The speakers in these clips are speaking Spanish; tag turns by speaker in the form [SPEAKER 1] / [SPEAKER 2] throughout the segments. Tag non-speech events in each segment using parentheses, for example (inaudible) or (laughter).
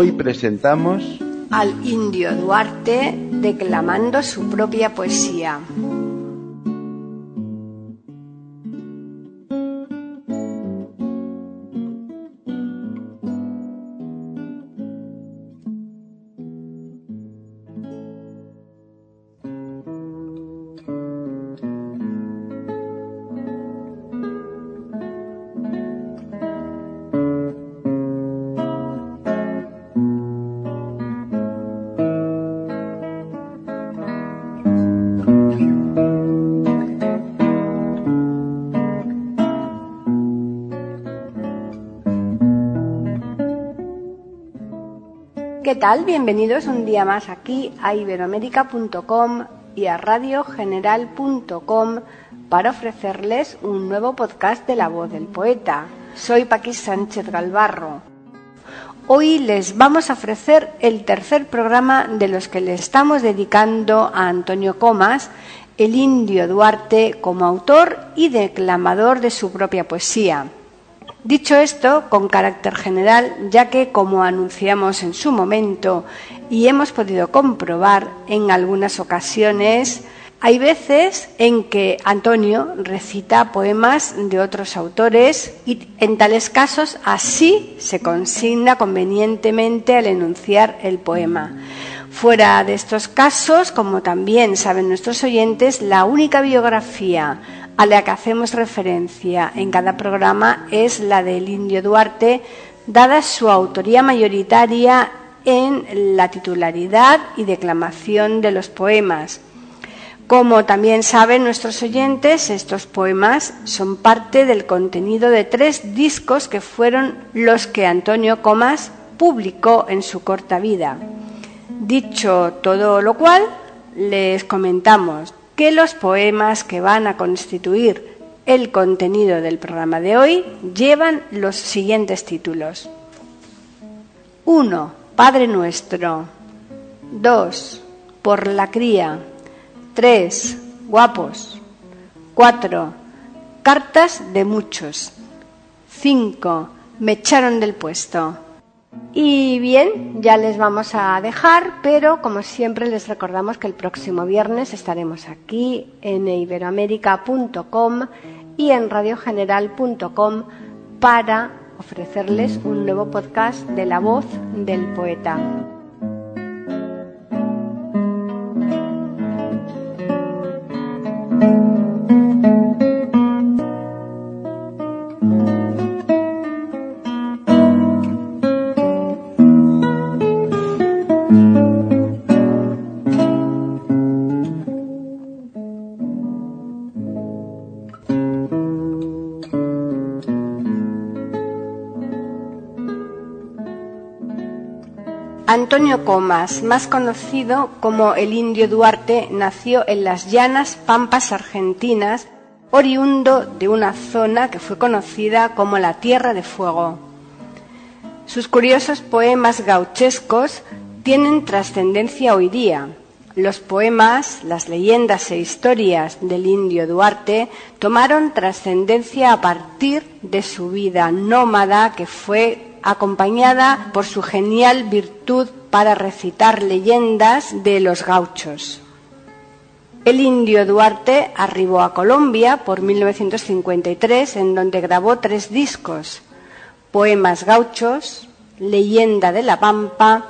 [SPEAKER 1] Hoy presentamos
[SPEAKER 2] al indio Duarte declamando su propia poesía. ¿Qué tal? Bienvenidos un día más aquí a iberoamérica.com y a radiogeneral.com para ofrecerles un nuevo podcast de la voz del poeta. Soy Paqui Sánchez Galvarro. Hoy les vamos a ofrecer el tercer programa de los que le estamos dedicando a Antonio Comas, el indio Duarte, como autor y declamador de su propia poesía. Dicho esto, con carácter general, ya que, como anunciamos en su momento y hemos podido comprobar en algunas ocasiones, hay veces en que Antonio recita poemas de otros autores y en tales casos así se consigna convenientemente al enunciar el poema. Fuera de estos casos, como también saben nuestros oyentes, la única biografía a la que hacemos referencia en cada programa es la del Indio Duarte, dada su autoría mayoritaria en la titularidad y declamación de los poemas. Como también saben nuestros oyentes, estos poemas son parte del contenido de tres discos que fueron los que Antonio Comas publicó en su corta vida. Dicho todo lo cual, les comentamos que los poemas que van a constituir el contenido del programa de hoy llevan los siguientes títulos. 1. Padre Nuestro. 2. Por la cría. 3. Guapos. 4. Cartas de muchos. 5. Me echaron del puesto. Y bien, ya les vamos a dejar, pero como siempre les recordamos que el próximo viernes estaremos aquí en iberoamérica.com y en radiogeneral.com para ofrecerles un nuevo podcast de la voz del poeta. Antonio Comas, más conocido como el Indio Duarte, nació en las llanas pampas argentinas, oriundo de una zona que fue conocida como la Tierra de Fuego. Sus curiosos poemas gauchescos tienen trascendencia hoy día. Los poemas, las leyendas e historias del indio Duarte tomaron trascendencia a partir de su vida nómada que fue acompañada por su genial virtud para recitar leyendas de los gauchos. El indio Duarte arribó a Colombia por 1953, en donde grabó tres discos, Poemas gauchos, Leyenda de la Pampa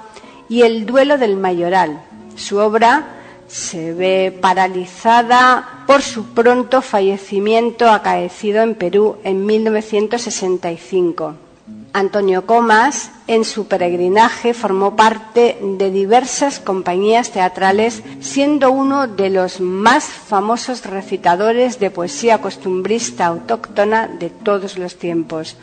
[SPEAKER 2] y El duelo del Mayoral. Su obra se ve paralizada por su pronto fallecimiento acaecido en Perú en 1965. Antonio Comas, en su peregrinaje, formó parte de diversas compañías teatrales, siendo uno de los más famosos recitadores de poesía costumbrista autóctona de todos los tiempos.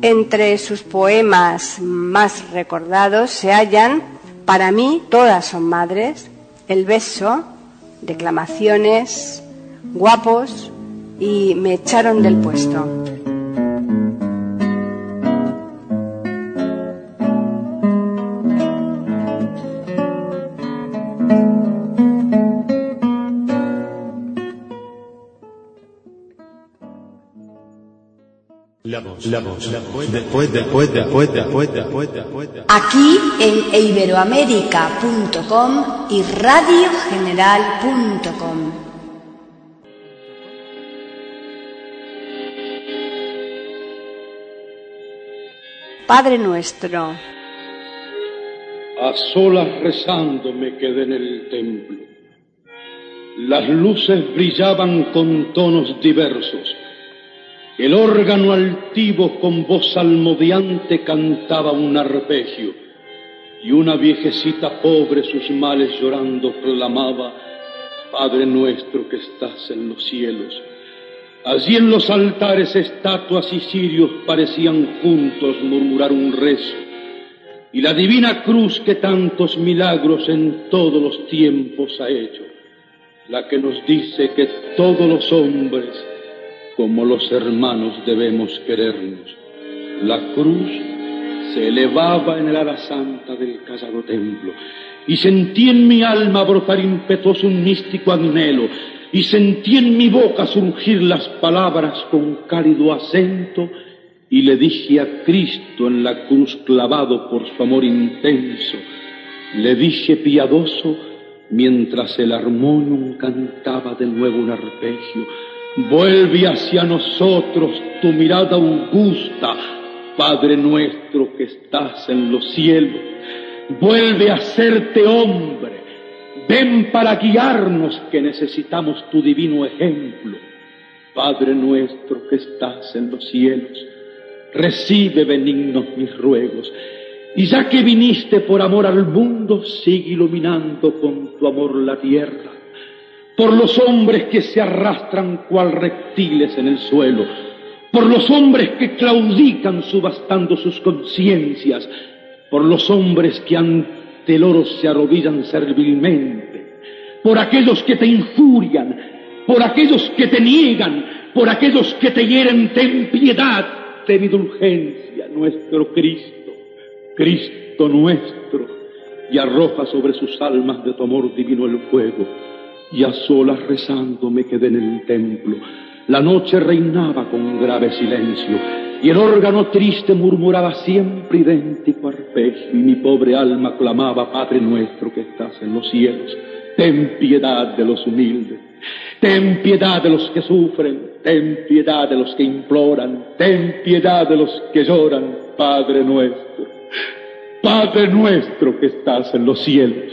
[SPEAKER 2] Entre sus poemas más recordados se hallan, para mí, todas son madres, El beso, Declamaciones, Guapos y Me echaron del puesto.
[SPEAKER 3] Después, después, después, después, después, después.
[SPEAKER 2] Aquí en iberoamérica.com y radiogeneral.com. Padre nuestro,
[SPEAKER 1] A solas rezando me quedé en el templo. Las luces brillaban con tonos diversos. El órgano altivo con voz salmodiante cantaba un arpegio y una viejecita pobre sus males llorando clamaba, Padre nuestro que estás en los cielos. Allí en los altares estatuas y cirios parecían juntos murmurar un rezo y la divina cruz que tantos milagros en todos los tiempos ha hecho, la que nos dice que todos los hombres, como los hermanos, debemos querernos. La cruz se elevaba en el ala santa del callado templo y sentí en mi alma brotar impetuoso un místico anhelo y sentí en mi boca surgir las palabras con cálido acento y le dije a Cristo en la cruz clavado por su amor intenso, le dije piadoso mientras el armonium cantaba de nuevo un arpegio, vuelve hacia nosotros tu mirada augusta, Padre nuestro que estás en los cielos, vuelve a hacerte hombre, ven para guiarnos que necesitamos tu divino ejemplo. Padre nuestro que estás en los cielos, recibe benignos mis ruegos. Y ya que viniste por amor al mundo, sigue iluminando con tu amor la tierra. Por los hombres que se arrastran cual reptiles en el suelo. Por los hombres que claudican subastando sus conciencias. Por los hombres que ante el oro se arrodillan servilmente. Por aquellos que te injurian. Por aquellos que te niegan. Por aquellos que te hieren, ten piedad ten indulgencia nuestro Cristo, Cristo nuestro, y arroja sobre sus almas de tu amor divino el fuego. Y a solas rezando me quedé en el templo. La noche reinaba con grave silencio, y el órgano triste murmuraba siempre idéntico arpegio, y mi pobre alma clamaba, Padre nuestro que estás en los cielos, ten piedad de los humildes. Ten piedad de los que sufren, ten piedad de los que imploran, ten piedad de los que lloran, Padre nuestro, Padre nuestro que estás en los cielos.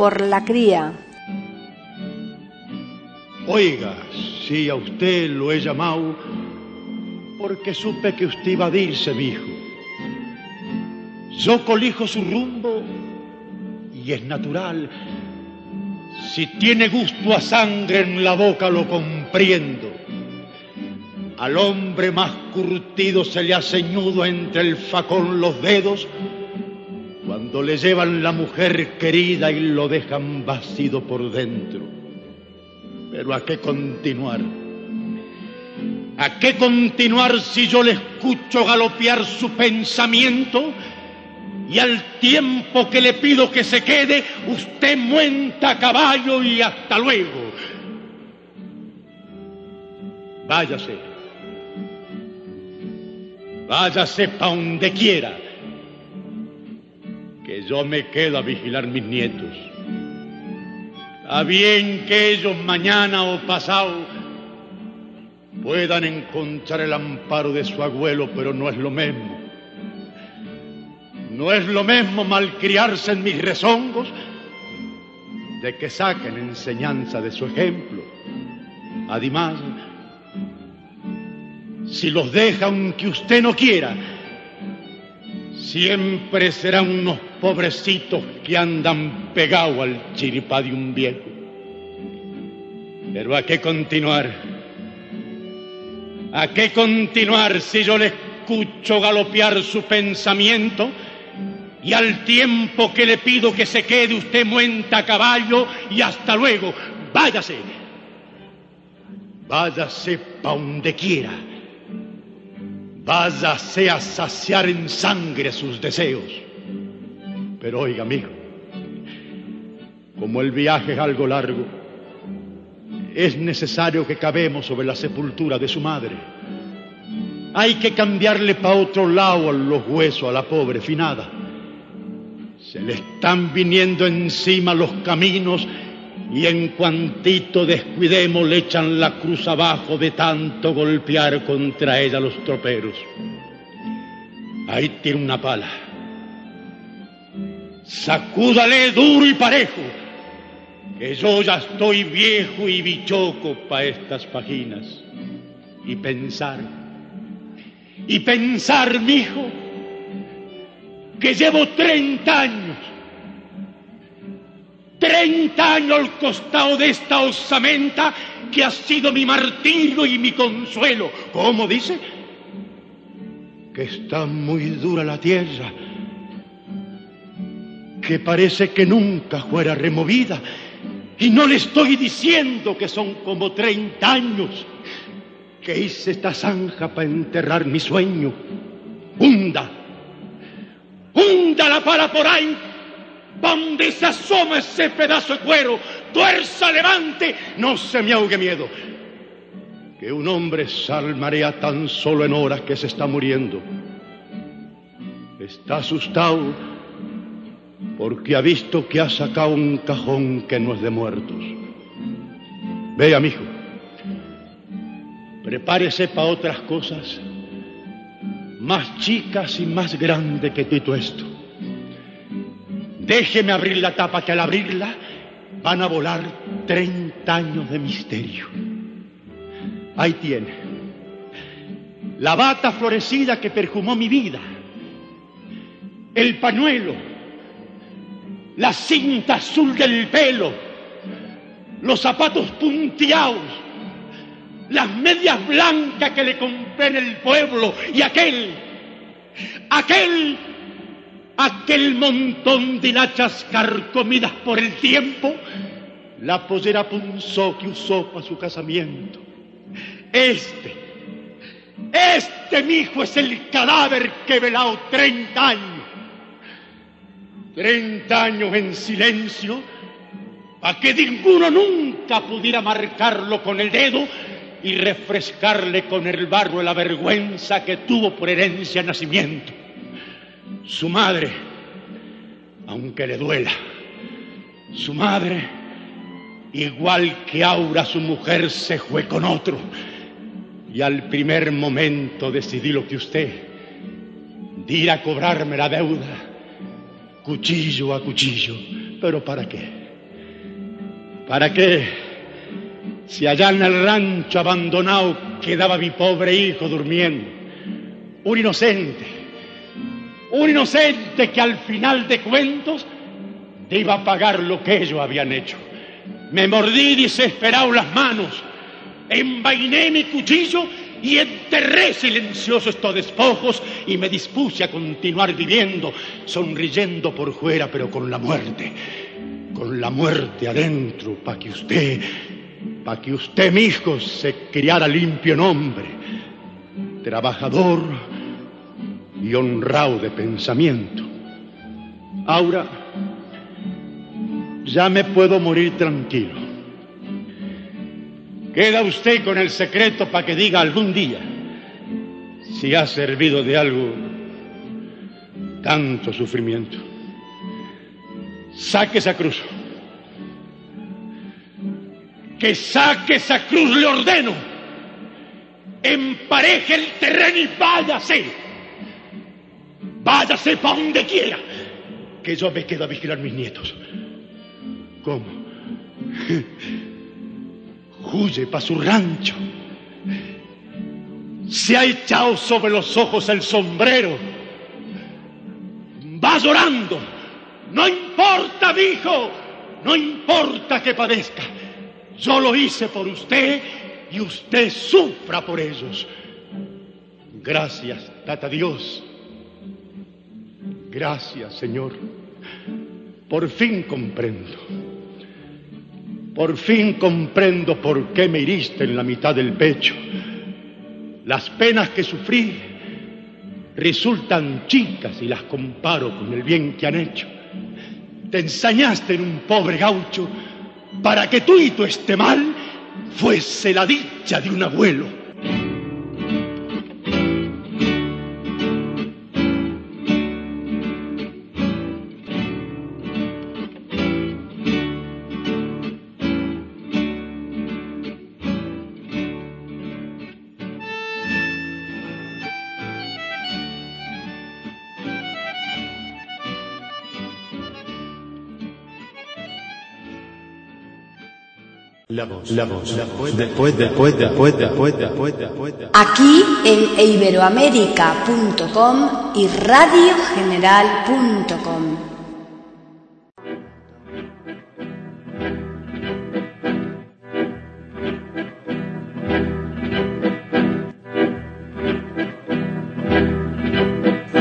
[SPEAKER 2] Por la cría.
[SPEAKER 4] Oiga, si a usted lo he llamado porque supe que usted iba a irse, mi hijo. Yo colijo su rumbo y es natural. Si tiene gusto a sangre en la boca lo comprendo. Al hombre más curtido se le hace ñudo entre el facón los dedos cuando le llevan la mujer querida y lo dejan vacío por dentro. Pero ¿a qué continuar? ¿A qué continuar si yo le escucho galopear su pensamiento? Y al tiempo que le pido que se quede, usted muenta a caballo y hasta luego. Váyase. Váyase pa' donde quiera. Que yo me quedo a vigilar mis nietos. Está bien que ellos mañana o pasado puedan encontrar el amparo de su abuelo, pero no es lo mismo. No es lo mismo malcriarse en mis rezongos de que saquen enseñanza de su ejemplo. Además, si los deja aunque usted no quiera, siempre serán unos pobrecitos que andan pegados al chiripá de un viejo. Pero ¿a qué continuar? ¿A qué continuar si yo le escucho galopear su pensamiento y al tiempo que le pido que se quede usted muenta a caballo y hasta luego? Váyase. Váyase pa' donde quiera. Váyase a saciar en sangre sus deseos. Pero oiga, amigo, como el viaje es algo largo, es necesario que cabemos sobre la sepultura de su madre. Hay que cambiarle para otro lado los huesos a la pobre finada. Se le están viniendo encima los caminos y en cuantito descuidemos le echan la cruz abajo de tanto golpear contra ella los troperos. Ahí tiene una pala. Sacúdale duro y parejo, que yo ya estoy viejo y bichoco para estas páginas. Y pensar, y pensar, mijo, que llevo 30 años, 30 años al costado de esta osamenta que ha sido mi martirio y mi consuelo. ¿Cómo dice? Que está muy dura la tierra, que parece que nunca fuera removida. Y no le estoy diciendo que son como 30 años que hice esta zanja para enterrar mi sueño. Hunda, hunda la pala por ahí, donde se asoma ese pedazo de cuero, tuerza, levante, no se me ahogue miedo. Que un hombre salmarea tan solo en horas que se está muriendo. Está asustado porque ha visto que ha sacado un cajón que no es de muertos. Vea, mijo, prepárese para otras cosas más chicas y más grandes que todo esto. Déjeme abrir la tapa que al abrirla van a volar 30 años de misterio. Ahí tiene. La bata florecida que perfumó mi vida. El pañuelo. La cinta azul del pelo. Los zapatos punteados. Las medias blancas que le compré en el pueblo. Y aquel. Aquel. Aquel montón de nachas carcomidas por el tiempo. La pollera punzó que usó para su casamiento. Este, este mi hijo es el cadáver que he velado 30 años. 30 años en silencio, para que ninguno nunca pudiera marcarlo con el dedo y refrescarle con el barro la vergüenza que tuvo por herencia nacimiento. Su madre, aunque le duela, su madre, igual que Aura, su mujer, se fue con otro y al primer momento decidí lo que usted, de ir a cobrarme la deuda, cuchillo a cuchillo. ¿Pero para qué? ¿Para qué? Si allá en el rancho abandonado quedaba mi pobre hijo durmiendo, un inocente, un inocente que al final de cuentos te iba a pagar lo que ellos habían hecho. Me mordí desesperado las manos envainé mi cuchillo
[SPEAKER 1] y enterré silencioso estos despojos y me dispuse a continuar viviendo, sonriendo por fuera, pero con la muerte, con la muerte adentro, para que usted, para que usted, mi hijo, se criara limpio nombre, trabajador y honrado de pensamiento. Ahora, ya me puedo morir tranquilo. Queda usted con el secreto para que diga algún día si ha servido de algo tanto sufrimiento. Saque esa cruz. Que saque esa cruz, le ordeno. Empareje el terreno y váyase. Váyase para donde quiera. Que yo me quedo a vigilar mis nietos. ¿Cómo? Huye para su rancho. Se ha echado sobre los ojos el sombrero. Va llorando. No importa, dijo. No importa que padezca. Yo lo hice por usted y usted sufra por ellos. Gracias, Tata Dios. Gracias, Señor. Por fin comprendo. Por fin comprendo por qué me hiriste en la mitad del pecho. Las penas que sufrí resultan chicas y las comparo con el bien que han hecho. Te ensañaste en un pobre gaucho para que tú y tu este mal fuese la dicha de un abuelo.
[SPEAKER 3] Después, después, después, después, después, después.
[SPEAKER 5] Aquí en iberoamérica.com y radiogeneral.com.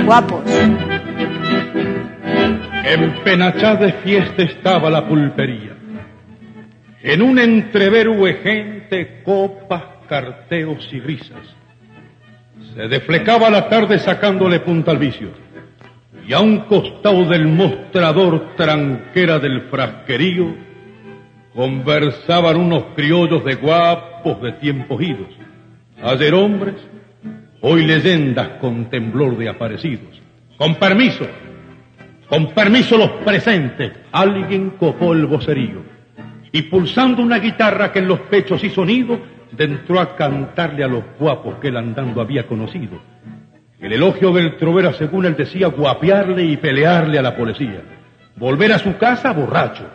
[SPEAKER 5] Guapos.
[SPEAKER 1] En Penachá de fiesta estaba la pulpería. En un entrevero de gente, copas, carteos y risas. Se deflecaba la tarde sacándole punta al vicio. Y a un costado del mostrador tranquera del frasquerío, conversaban unos criollos de guapos de tiempos idos. Ayer hombres, hoy leyendas con temblor de aparecidos. Con permiso, con permiso los presentes, alguien copó el vocerío y pulsando una guitarra que en los pechos hizo nido, entró a cantarle a los guapos que él andando había conocido. El elogio del trovera, según él decía, guapearle y pelearle a la policía. Volver a su casa borracho,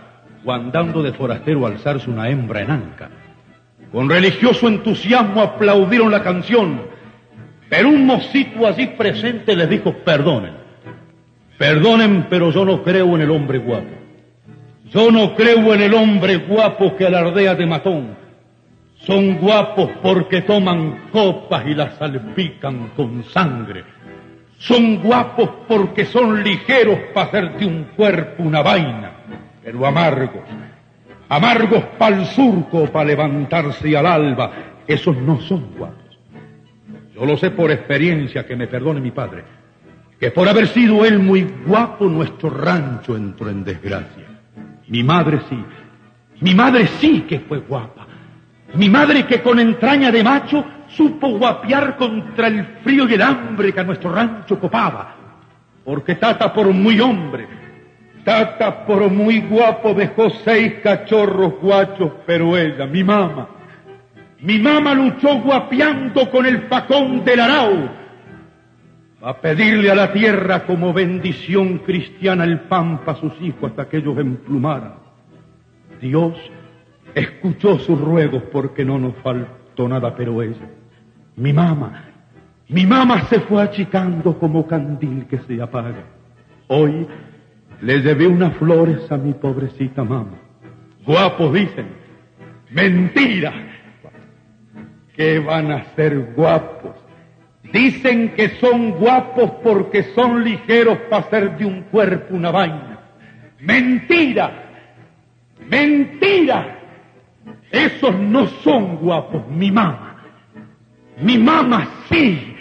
[SPEAKER 1] o andando de forastero alzarse una hembra en anca. Con religioso entusiasmo aplaudieron la canción, pero un mocito allí presente les dijo, perdonen, perdonen, pero yo no creo en el hombre guapo. Yo no creo en el hombre guapo que alardea de matón. Son guapos porque toman copas y las salpican con sangre. Son guapos porque son ligeros para hacer de un cuerpo una vaina, pero amargos. Amargos para el surco, para levantarse al alba. Esos no son guapos. Yo lo sé por experiencia, que me perdone mi padre, que por haber sido él muy guapo nuestro rancho entró en desgracia. Mi madre sí. Mi madre sí que fue guapa. Mi madre que con entraña de macho supo guapear contra el frío y el hambre que a nuestro rancho copaba. Porque Tata por muy hombre, Tata por muy guapo dejó seis cachorros guachos, pero ella, mi mamá, mi mamá luchó guapeando con el facón del arao a pedirle a la tierra como bendición cristiana el pan para sus hijos hasta que ellos emplumaran. Dios escuchó sus ruegos porque no nos faltó nada, pero ella, mi mamá, mi mamá se fue achicando como candil que se apaga. Hoy le llevé unas flores a mi pobrecita mamá. Guapos dicen, mentira. que van a ser guapos. Dicen que son guapos porque son ligeros para hacer de un cuerpo una vaina. Mentira, mentira. Esos no son guapos, mi mamá. Mi mamá sí,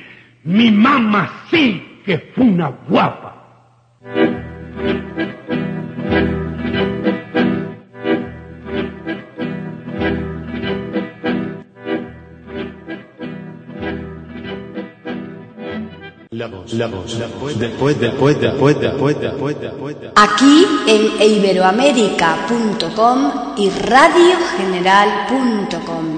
[SPEAKER 1] mi mamá sí que fue una guapa.
[SPEAKER 3] La voz, la voz, después, después, después, después, después, después, después.
[SPEAKER 2] Aquí en iberoamérica.com y radiogeneral.com.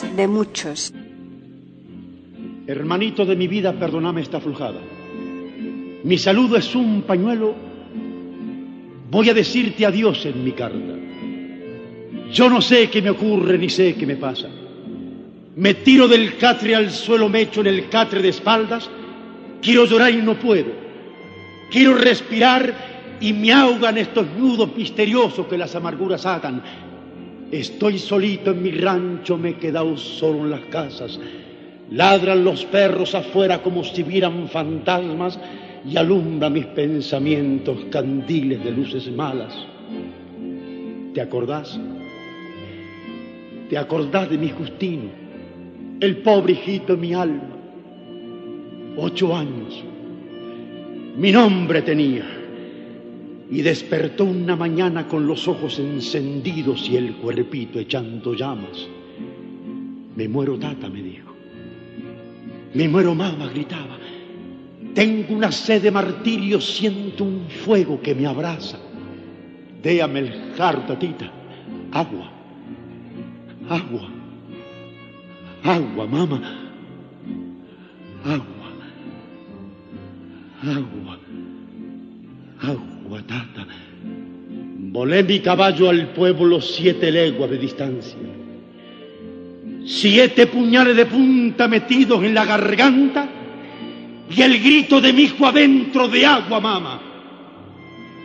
[SPEAKER 2] De muchos.
[SPEAKER 4] Hermanito de mi vida, perdóname esta aflojada. Mi saludo es un pañuelo. Voy a decirte adiós en mi carta. Yo no sé qué me ocurre ni sé qué me pasa. Me tiro del catre al suelo, me echo en el catre de espaldas. Quiero llorar y no puedo. Quiero respirar y me ahogan estos nudos misteriosos que las amarguras atan. Estoy solito en mi rancho, me he quedado solo en las casas. Ladran los perros afuera como si vieran fantasmas y alumbra mis pensamientos candiles de luces malas. ¿Te acordás? ¿Te acordás de mi Justino? El pobre hijito de mi alma. Ocho años. Mi nombre tenía y despertó una mañana con los ojos encendidos y el cuerpito echando llamas. Me muero, tata, me dijo. Me muero, mamá, gritaba. Tengo una sed de martirio, siento un fuego que me abraza. Déame el jar, tatita. Agua. Agua. Agua, mamá. Agua. Agua. Agua. Tata. Volé mi caballo al pueblo siete leguas de distancia. Siete puñales de punta metidos en la garganta y el grito de mi hijo adentro de agua, mamá.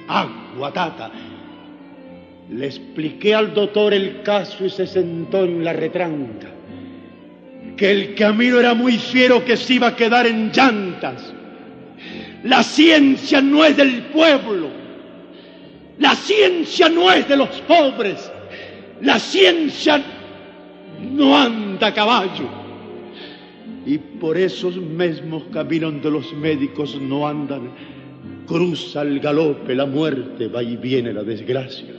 [SPEAKER 4] Agua, tata. Le expliqué al doctor el caso y se sentó en la retranca. Que el camino era muy fiero que se iba a quedar en llantas. La ciencia no es del pueblo. La ciencia no es de los pobres. La ciencia no anda a caballo. Y por esos mismos caminos de los médicos no andan. Cruza el galope la muerte, va y viene la desgracia.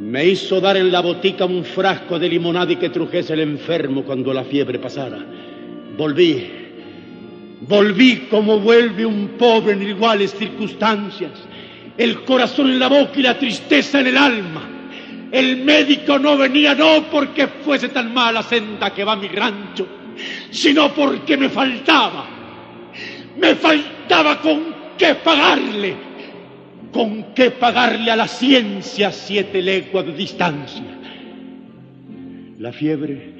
[SPEAKER 4] Me hizo dar en la botica un frasco de limonada y que trujese el enfermo cuando la fiebre pasara. Volví, volví como vuelve un pobre en iguales circunstancias el corazón en la boca y la tristeza en el alma. El médico no venía no porque fuese tan mala senda que va mi rancho, sino porque me faltaba. Me faltaba con qué pagarle, con qué pagarle a la ciencia siete leguas de distancia. La fiebre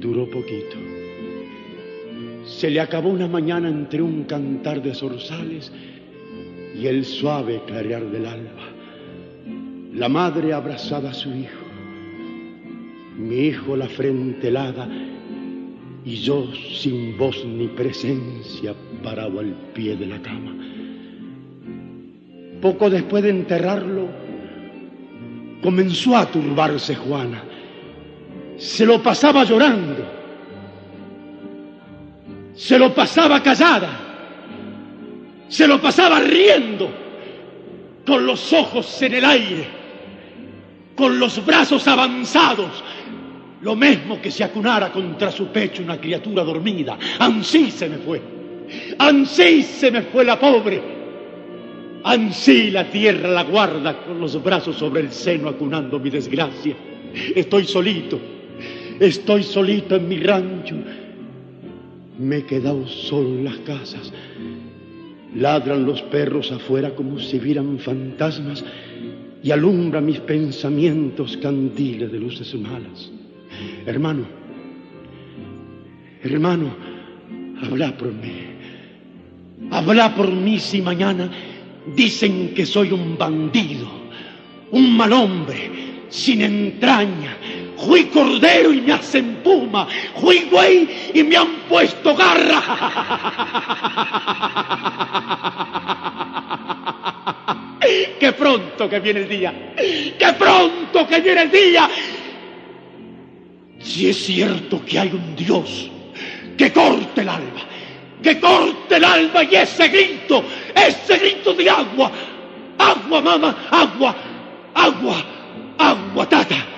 [SPEAKER 4] duró poquito. Se le acabó una mañana entre un cantar de zorzales y el suave clarear del alba. La madre abrazaba a su hijo, mi hijo la frente helada y yo sin voz ni presencia parado al pie de la cama. Poco después de enterrarlo, comenzó a turbarse Juana. Se lo pasaba llorando, se lo pasaba callada se lo pasaba riendo, con los ojos en el aire, con los brazos avanzados, lo mismo que si acunara contra su pecho una criatura dormida. Ansí se me fue, ansí se me fue la pobre, ansí la tierra la guarda con los brazos sobre el seno acunando mi desgracia. Estoy solito, estoy solito en mi rancho, me he quedado solo en las casas Ladran los perros afuera como si vieran fantasmas y alumbran mis pensamientos candiles de luces malas. Hermano, hermano, habla por mí. Habla por mí si mañana dicen que soy un bandido, un mal hombre, sin entraña. Fui cordero y me hacen puma. Fui güey y me han puesto garra. (laughs) ¡Qué pronto que viene el día! ¡Qué pronto que viene el día! Si es cierto que hay un Dios que corte el alma, que corte el alma y ese grito, ese grito de agua, agua, mamá, agua, agua, agua, tata.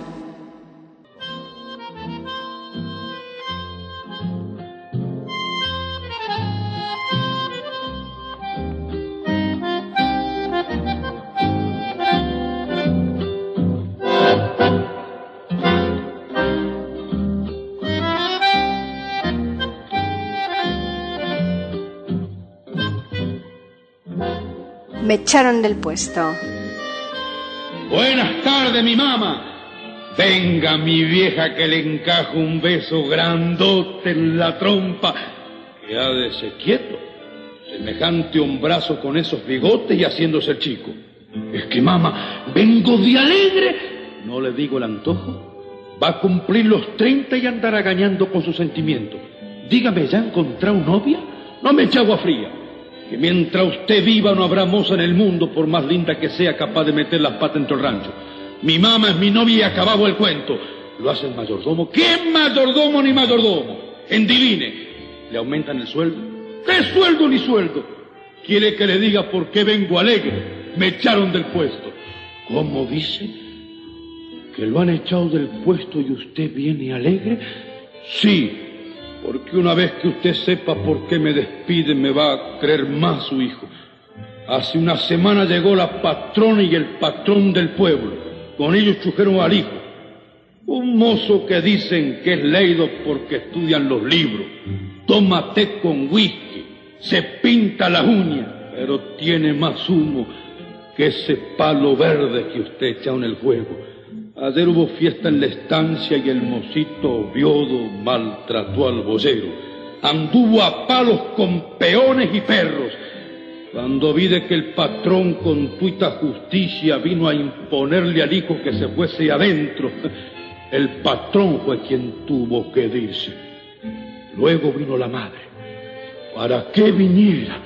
[SPEAKER 2] echaron del puesto.
[SPEAKER 1] Buenas tardes, mi mamá. Venga, mi vieja, que le encajo un beso grandote en la trompa. Quédese quieto. Semejante hombrazo con esos bigotes y haciéndose el chico. Es que, mamá, vengo de alegre. No le digo el antojo. Va a cumplir los 30 y andar agañando con sus sentimientos. Dígame, ¿ya encontrado novia? No me eche agua fría. Que mientras usted viva no habrá moza en el mundo, por más linda que sea, capaz de meter las patas dentro del rancho. Mi mamá es mi novia y acababa el cuento. Lo hace el mayordomo. ¿Qué mayordomo ni mayordomo? Endivine. ¿Le aumentan el sueldo? ¿Qué sueldo ni sueldo? ¿Quiere que le diga por qué vengo alegre? Me echaron del puesto. ¿Cómo dice? ¿Que lo han echado del puesto y usted viene alegre? Sí, porque una vez que usted sepa por qué me despide, me va a creer más su hijo. Hace una semana llegó la patrona y el patrón del pueblo. Con ellos chujeron al hijo. Un mozo que dicen que es leído porque estudian los libros. Toma té con whisky, se pinta las uñas, pero tiene más humo que ese palo verde que usted echa en el fuego. Ayer hubo fiesta en la estancia y el mocito viodo maltrató al vocero. Anduvo a palos con peones y perros. Cuando vi que el patrón con tuita justicia vino a imponerle al hijo que se fuese adentro, (laughs) el patrón fue quien tuvo que irse. Luego vino la madre. ¿Para qué viniera?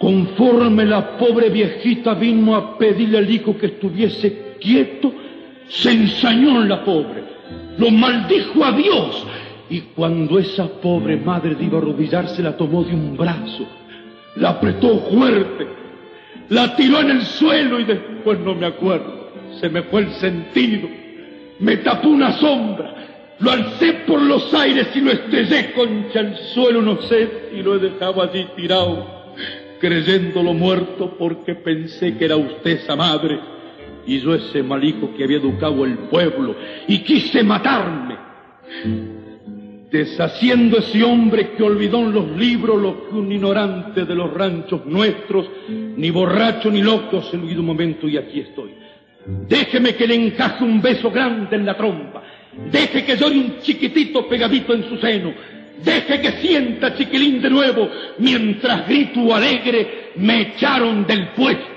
[SPEAKER 1] Conforme la pobre viejita vino a pedirle al hijo que estuviese quieto, se ensañó en la pobre, lo maldijo a Dios. Y cuando esa pobre madre iba a arrodillarse, la tomó de un brazo, la apretó fuerte, la tiró en el suelo y después no me acuerdo. Se me fue el sentido, me tapó una sombra, lo alcé por los aires y lo estrellé contra el suelo, no sé si lo he dejado allí tirado, creyéndolo muerto porque pensé que era usted esa madre y yo ese mal hijo que había educado el pueblo y quise matarme. Deshaciendo ese hombre que olvidó en los libros lo que un ignorante de los ranchos nuestros, ni borracho ni loco, se olvidó un momento y aquí estoy. Déjeme que le encaje un beso grande en la trompa. Deje que llore un chiquitito pegadito en su seno. Deje que sienta chiquilín de nuevo mientras grito alegre me echaron del puesto.